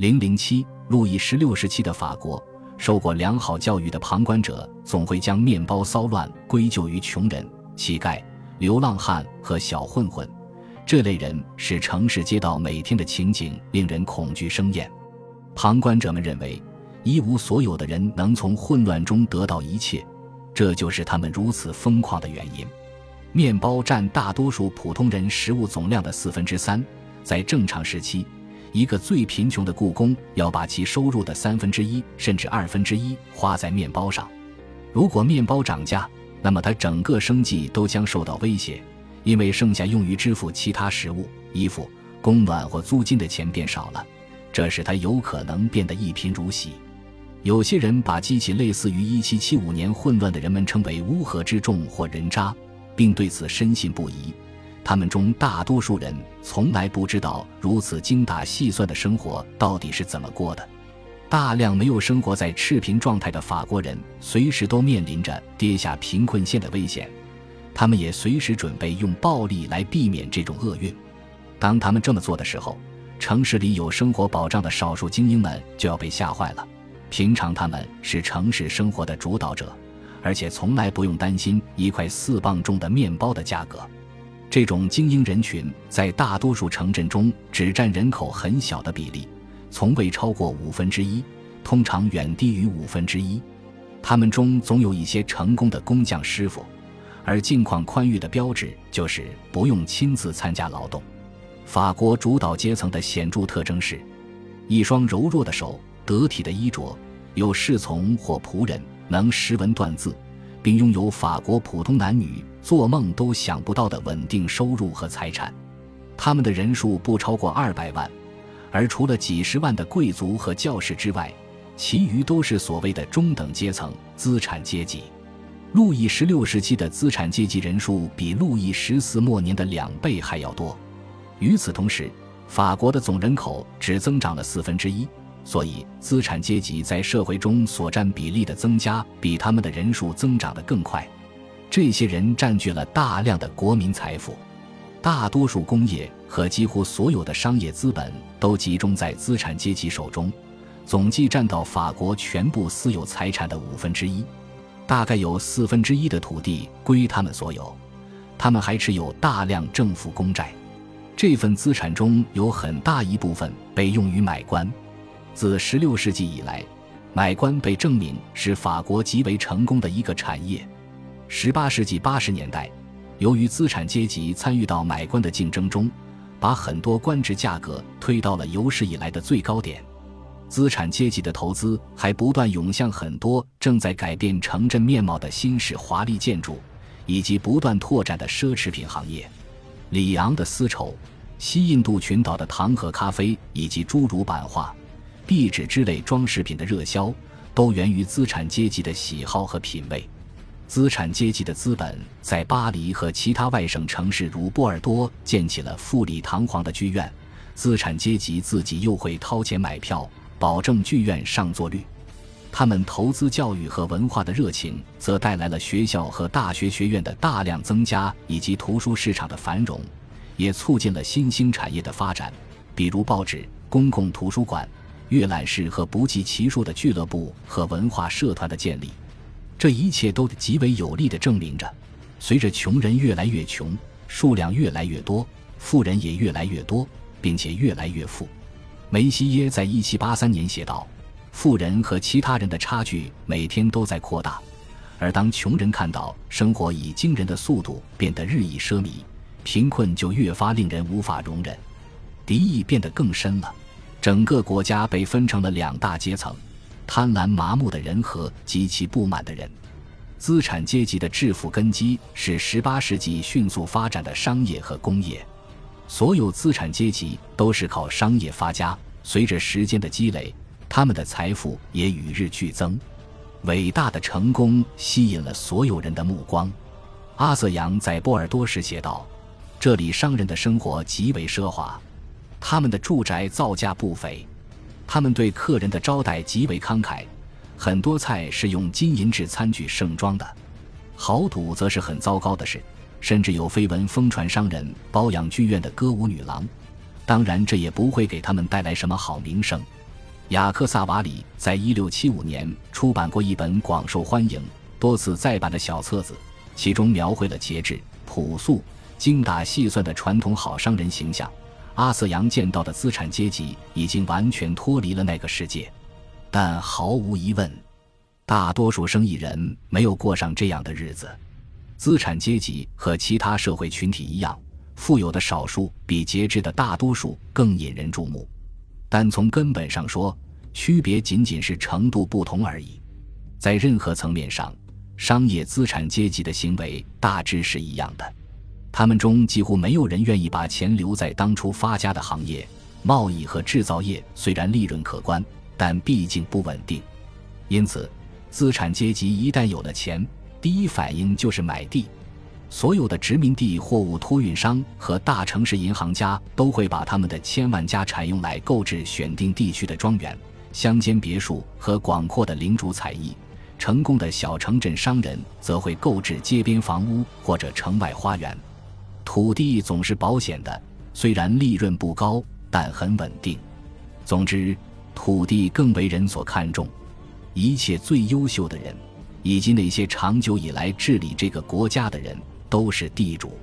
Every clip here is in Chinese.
零零七，路易十六时期的法国，受过良好教育的旁观者总会将面包骚乱归咎于穷人、乞丐、流浪汉和小混混。这类人使城市街道每天的情景令人恐惧生厌。旁观者们认为，一无所有的人能从混乱中得到一切，这就是他们如此疯狂的原因。面包占大多数普通人食物总量的四分之三，在正常时期。一个最贫穷的故宫要把其收入的三分之一甚至二分之一花在面包上。如果面包涨价，那么他整个生计都将受到威胁，因为剩下用于支付其他食物、衣服、供暖或租金的钱变少了，这使他有可能变得一贫如洗。有些人把激起类似于1775年混乱的人们称为乌合之众或人渣，并对此深信不疑。他们中大多数人从来不知道如此精打细算的生活到底是怎么过的。大量没有生活在赤贫状态的法国人，随时都面临着跌下贫困线的危险。他们也随时准备用暴力来避免这种厄运。当他们这么做的时候，城市里有生活保障的少数精英们就要被吓坏了。平常他们是城市生活的主导者，而且从来不用担心一块四磅重的面包的价格。这种精英人群在大多数城镇中只占人口很小的比例，从未超过五分之一，通常远低于五分之一。他们中总有一些成功的工匠师傅，而境况宽裕的标志就是不用亲自参加劳动。法国主导阶层的显著特征是：一双柔弱的手，得体的衣着，有侍从或仆人，能识文断字。并拥有法国普通男女做梦都想不到的稳定收入和财产，他们的人数不超过二百万，而除了几十万的贵族和教士之外，其余都是所谓的中等阶层资产阶级。路易十六时期的资产阶级人数比路易十四末年的两倍还要多。与此同时，法国的总人口只增长了四分之一。所以，资产阶级在社会中所占比例的增加，比他们的人数增长得更快。这些人占据了大量的国民财富，大多数工业和几乎所有的商业资本都集中在资产阶级手中，总计占到法国全部私有财产的五分之一，大概有四分之一的土地归他们所有。他们还持有大量政府公债，这份资产中有很大一部分被用于买官。自16世纪以来，买官被证明是法国极为成功的一个产业。18世纪80年代，由于资产阶级参与到买官的竞争中，把很多官职价格推到了有史以来的最高点。资产阶级的投资还不断涌向很多正在改变城镇面貌的新式华丽建筑，以及不断拓展的奢侈品行业。里昂的丝绸、西印度群岛的糖和咖啡，以及诸如版画。壁纸之类装饰品的热销，都源于资产阶级的喜好和品味。资产阶级的资本在巴黎和其他外省城市如波尔多建起了富丽堂皇的剧院，资产阶级自己又会掏钱买票，保证剧院上座率。他们投资教育和文化的热情，则带来了学校和大学学院的大量增加，以及图书市场的繁荣，也促进了新兴产业的发展，比如报纸、公共图书馆。阅览室和不计其数的俱乐部和文化社团的建立，这一切都极为有力地证明着，随着穷人越来越穷，数量越来越多，富人也越来越多，并且越来越富。梅西耶在一七八三年写道：“富人和其他人的差距每天都在扩大，而当穷人看到生活以惊人的速度变得日益奢靡，贫困就越发令人无法容忍，敌意变得更深了。”整个国家被分成了两大阶层：贪婪麻木的人和极其不满的人。资产阶级的致富根基是18世纪迅速发展的商业和工业。所有资产阶级都是靠商业发家。随着时间的积累，他们的财富也与日俱增。伟大的成功吸引了所有人的目光。阿瑟扬在波尔多时写道：“这里商人的生活极为奢华。”他们的住宅造价不菲，他们对客人的招待极为慷慨，很多菜是用金银制餐具盛装的。豪赌则是很糟糕的事，甚至有绯闻疯传商人包养剧院的歌舞女郎，当然这也不会给他们带来什么好名声。雅克萨瓦里在一六七五年出版过一本广受欢迎、多次再版的小册子，其中描绘了节制、朴素、精打细算的传统好商人形象。阿瑟扬见到的资产阶级已经完全脱离了那个世界，但毫无疑问，大多数生意人没有过上这样的日子。资产阶级和其他社会群体一样，富有的少数比节制的大多数更引人注目，但从根本上说，区别仅仅是程度不同而已。在任何层面上，商业资产阶级的行为大致是一样的。他们中几乎没有人愿意把钱留在当初发家的行业。贸易和制造业虽然利润可观，但毕竟不稳定。因此，资产阶级一旦有了钱，第一反应就是买地。所有的殖民地货物托运商和大城市银行家都会把他们的千万家产用来购置选定地区的庄园、乡间别墅和广阔的领主采邑。成功的小城镇商人则会购置街边房屋或者城外花园。土地总是保险的，虽然利润不高，但很稳定。总之，土地更为人所看重。一切最优秀的人，以及那些长久以来治理这个国家的人，都是地主。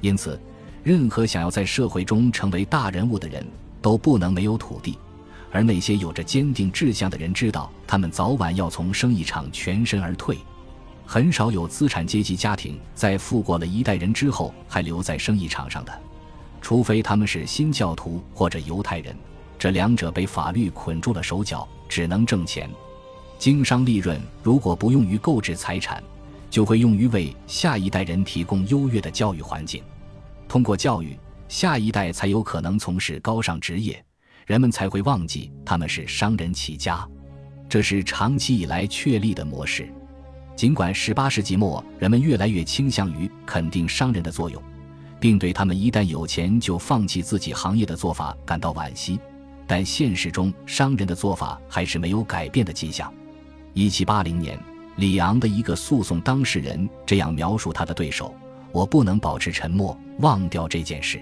因此，任何想要在社会中成为大人物的人，都不能没有土地。而那些有着坚定志向的人，知道他们早晚要从生意场全身而退。很少有资产阶级家庭在富过了一代人之后还留在生意场上的，除非他们是新教徒或者犹太人，这两者被法律捆住了手脚，只能挣钱。经商利润如果不用于购置财产，就会用于为下一代人提供优越的教育环境。通过教育，下一代才有可能从事高尚职业，人们才会忘记他们是商人起家。这是长期以来确立的模式。尽管18世纪末人们越来越倾向于肯定商人的作用，并对他们一旦有钱就放弃自己行业的做法感到惋惜，但现实中商人的做法还是没有改变的迹象。1780年，里昂的一个诉讼当事人这样描述他的对手：“我不能保持沉默，忘掉这件事。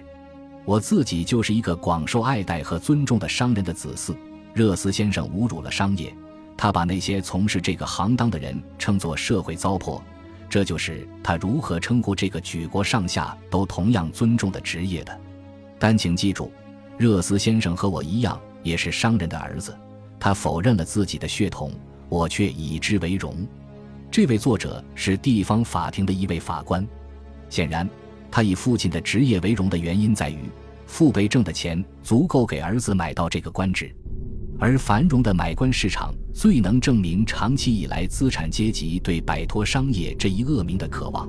我自己就是一个广受爱戴和尊重的商人的子嗣。热斯先生侮辱了商业。”他把那些从事这个行当的人称作社会糟粕，这就是他如何称呼这个举国上下都同样尊重的职业的。但请记住，热斯先生和我一样，也是商人的儿子。他否认了自己的血统，我却以之为荣。这位作者是地方法庭的一位法官。显然，他以父亲的职业为荣的原因在于，父辈挣的钱足够给儿子买到这个官职。而繁荣的买官市场最能证明长期以来资产阶级对摆脱商业这一恶名的渴望。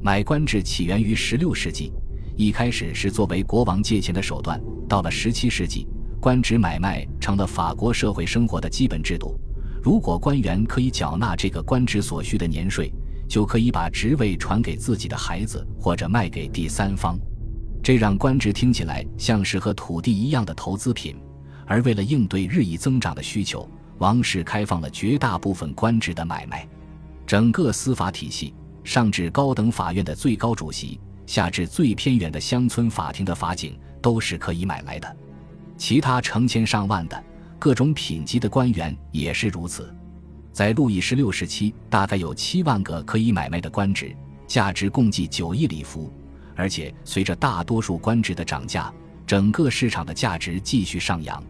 买官制起源于16世纪，一开始是作为国王借钱的手段。到了17世纪，官职买卖成了法国社会生活的基本制度。如果官员可以缴纳这个官职所需的年税，就可以把职位传给自己的孩子或者卖给第三方，这让官职听起来像是和土地一样的投资品。而为了应对日益增长的需求，王室开放了绝大部分官职的买卖。整个司法体系，上至高等法院的最高主席，下至最偏远的乡村法庭的法警，都是可以买来的。其他成千上万的各种品级的官员也是如此。在路易十六时期，大概有七万个可以买卖的官职，价值共计九亿里弗。而且随着大多数官职的涨价，整个市场的价值继续上扬。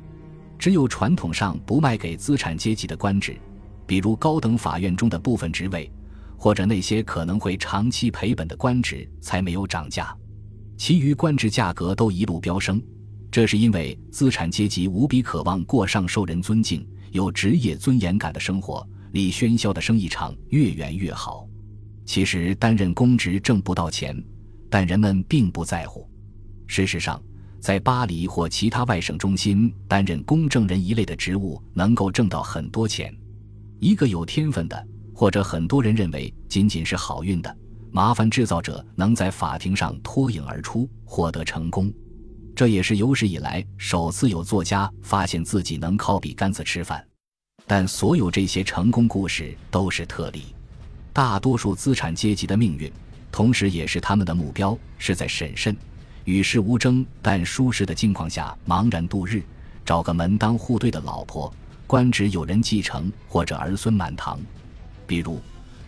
只有传统上不卖给资产阶级的官职，比如高等法院中的部分职位，或者那些可能会长期赔本的官职，才没有涨价。其余官职价格都一路飙升，这是因为资产阶级无比渴望过上受人尊敬、有职业尊严感的生活，离喧嚣的生意场越远越好。其实担任公职挣不到钱，但人们并不在乎。事实上。在巴黎或其他外省中心担任公证人一类的职务，能够挣到很多钱。一个有天分的，或者很多人认为仅仅是好运的麻烦制造者，能在法庭上脱颖而出，获得成功。这也是有史以来首次有作家发现自己能靠笔杆子吃饭。但所有这些成功故事都是特例。大多数资产阶级的命运，同时也是他们的目标，是在审慎。与世无争但舒适的境况下茫然度日，找个门当户对的老婆，官职有人继承或者儿孙满堂。比如，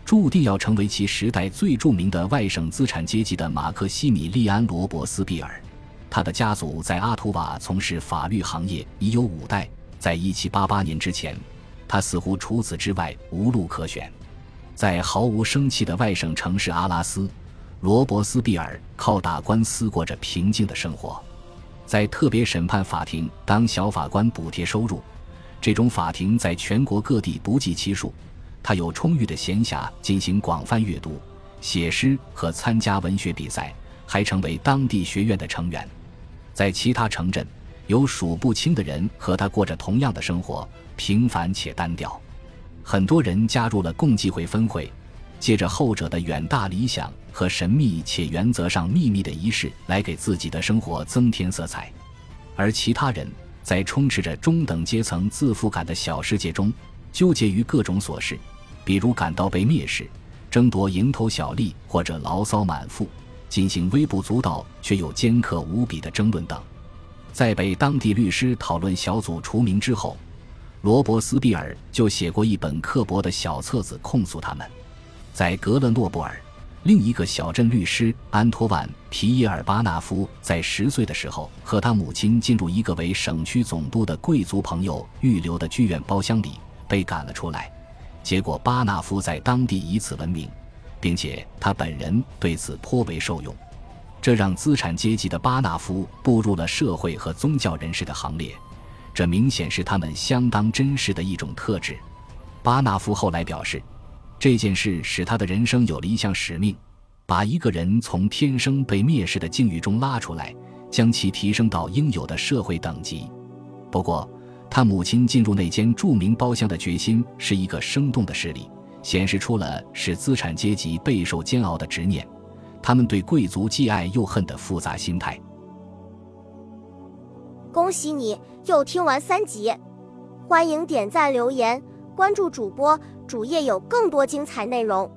注定要成为其时代最著名的外省资产阶级的马克西米利安·罗伯斯庇尔，他的家族在阿图瓦从事法律行业已有五代。在一七八八年之前，他似乎除此之外无路可选。在毫无生气的外省城市阿拉斯，罗伯斯庇尔靠打官司过着平静的生活。在特别审判法庭当小法官补贴收入，这种法庭在全国各地不计其数。他有充裕的闲暇进行广泛阅读、写诗和参加文学比赛，还成为当地学院的成员。在其他城镇。有数不清的人和他过着同样的生活，平凡且单调。很多人加入了共济会分会，借着后者的远大理想和神秘且原则上秘密的仪式来给自己的生活增添色彩。而其他人在充斥着中等阶层自负感的小世界中，纠结于各种琐事，比如感到被蔑视、争夺蝇头小利或者牢骚满腹，进行微不足道却又尖刻无比的争论等。在被当地律师讨论小组除名之后，罗伯斯庇尔就写过一本刻薄的小册子控诉他们。在格勒诺布尔，另一个小镇律师安托万·皮耶尔·巴纳夫在十岁的时候和他母亲进入一个为省区总督的贵族朋友预留的剧院包厢里，被赶了出来。结果巴纳夫在当地以此闻名，并且他本人对此颇为受用。这让资产阶级的巴纳夫步入了社会和宗教人士的行列，这明显是他们相当珍视的一种特质。巴纳夫后来表示，这件事使他的人生有了一项使命，把一个人从天生被蔑视的境遇中拉出来，将其提升到应有的社会等级。不过，他母亲进入那间著名包厢的决心是一个生动的事例，显示出了使资产阶级备受煎熬的执念。他们对贵族既爱又恨的复杂心态。恭喜你又听完三集，欢迎点赞、留言、关注主播，主页有更多精彩内容。